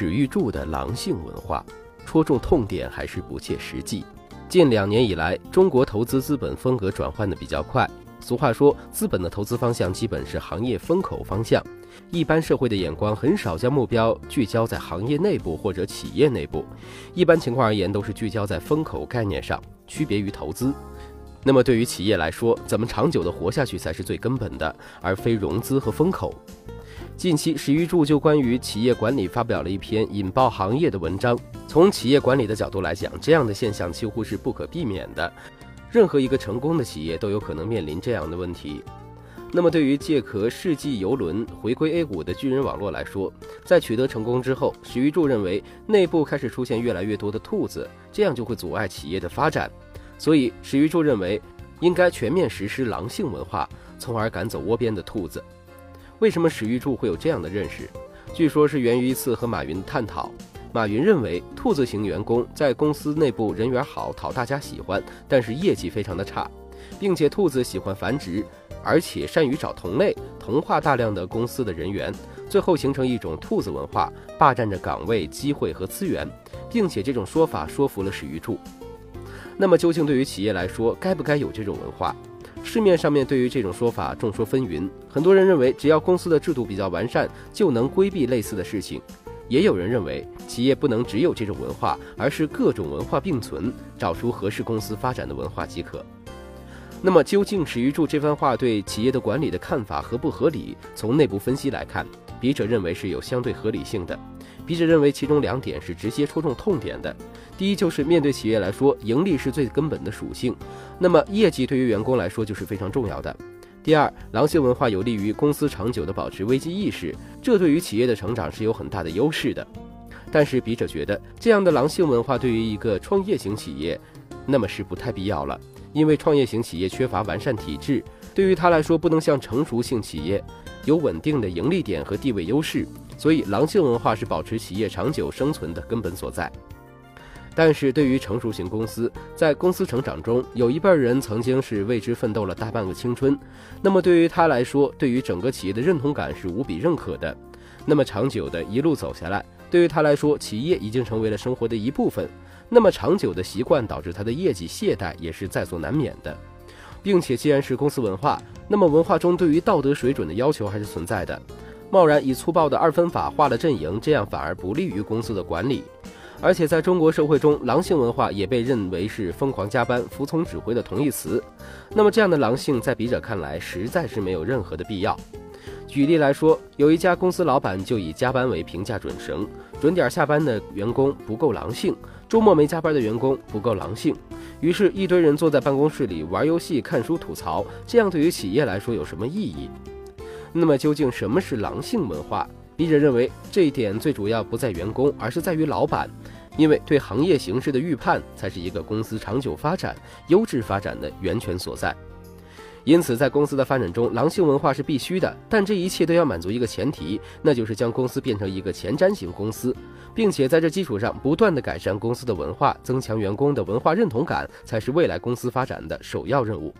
史玉柱的狼性文化，戳中痛点还是不切实际。近两年以来，中国投资资本风格转换的比较快。俗话说，资本的投资方向基本是行业风口方向。一般社会的眼光很少将目标聚焦在行业内部或者企业内部，一般情况而言都是聚焦在风口概念上，区别于投资。那么对于企业来说，怎么长久的活下去才是最根本的，而非融资和风口。近期，史玉柱就关于企业管理发表了一篇引爆行业的文章。从企业管理的角度来讲，这样的现象几乎是不可避免的。任何一个成功的企业都有可能面临这样的问题。那么，对于借壳世纪游轮回归 A 股的巨人网络来说，在取得成功之后，史玉柱认为内部开始出现越来越多的兔子，这样就会阻碍企业的发展。所以，史玉柱认为应该全面实施狼性文化，从而赶走窝边的兔子。为什么史玉柱会有这样的认识？据说是源于一次和马云的探讨。马云认为，兔子型员工在公司内部人缘好，讨大家喜欢，但是业绩非常的差，并且兔子喜欢繁殖，而且善于找同类，同化大量的公司的人员，最后形成一种兔子文化，霸占着岗位、机会和资源，并且这种说法说服了史玉柱。那么，究竟对于企业来说，该不该有这种文化？市面上面对于这种说法众说纷纭，很多人认为只要公司的制度比较完善，就能规避类似的事情。也有人认为，企业不能只有这种文化，而是各种文化并存，找出合适公司发展的文化即可。那么，究竟史玉柱这番话对企业的管理的看法合不合理？从内部分析来看，笔者认为是有相对合理性的。笔者认为其中两点是直接戳中痛点的。第一，就是面对企业来说，盈利是最根本的属性，那么业绩对于员工来说就是非常重要的。第二，狼性文化有利于公司长久的保持危机意识，这对于企业的成长是有很大的优势的。但是笔者觉得，这样的狼性文化对于一个创业型企业，那么是不太必要了，因为创业型企业缺乏完善体制，对于他来说不能像成熟性企业有稳定的盈利点和地位优势，所以狼性文化是保持企业长久生存的根本所在。但是对于成熟型公司，在公司成长中，有一半人曾经是为之奋斗了大半个青春，那么对于他来说，对于整个企业的认同感是无比认可的。那么长久的一路走下来，对于他来说，企业已经成为了生活的一部分。那么长久的习惯导致他的业绩懈怠也是在所难免的，并且既然是公司文化，那么文化中对于道德水准的要求还是存在的。贸然以粗暴的二分法划了阵营，这样反而不利于公司的管理。而且在中国社会中，狼性文化也被认为是疯狂加班、服从指挥的同义词。那么，这样的狼性在笔者看来，实在是没有任何的必要。举例来说，有一家公司老板就以加班为评价准绳，准点下班的员工不够狼性，周末没加班的员工不够狼性。于是，一堆人坐在办公室里玩游戏、看书、吐槽，这样对于企业来说有什么意义？那么，究竟什么是狼性文化？笔者认为，这一点最主要不在员工，而是在于老板，因为对行业形势的预判才是一个公司长久发展、优质发展的源泉所在。因此，在公司的发展中，狼性文化是必须的。但这一切都要满足一个前提，那就是将公司变成一个前瞻型公司，并且在这基础上不断的改善公司的文化，增强员工的文化认同感，才是未来公司发展的首要任务。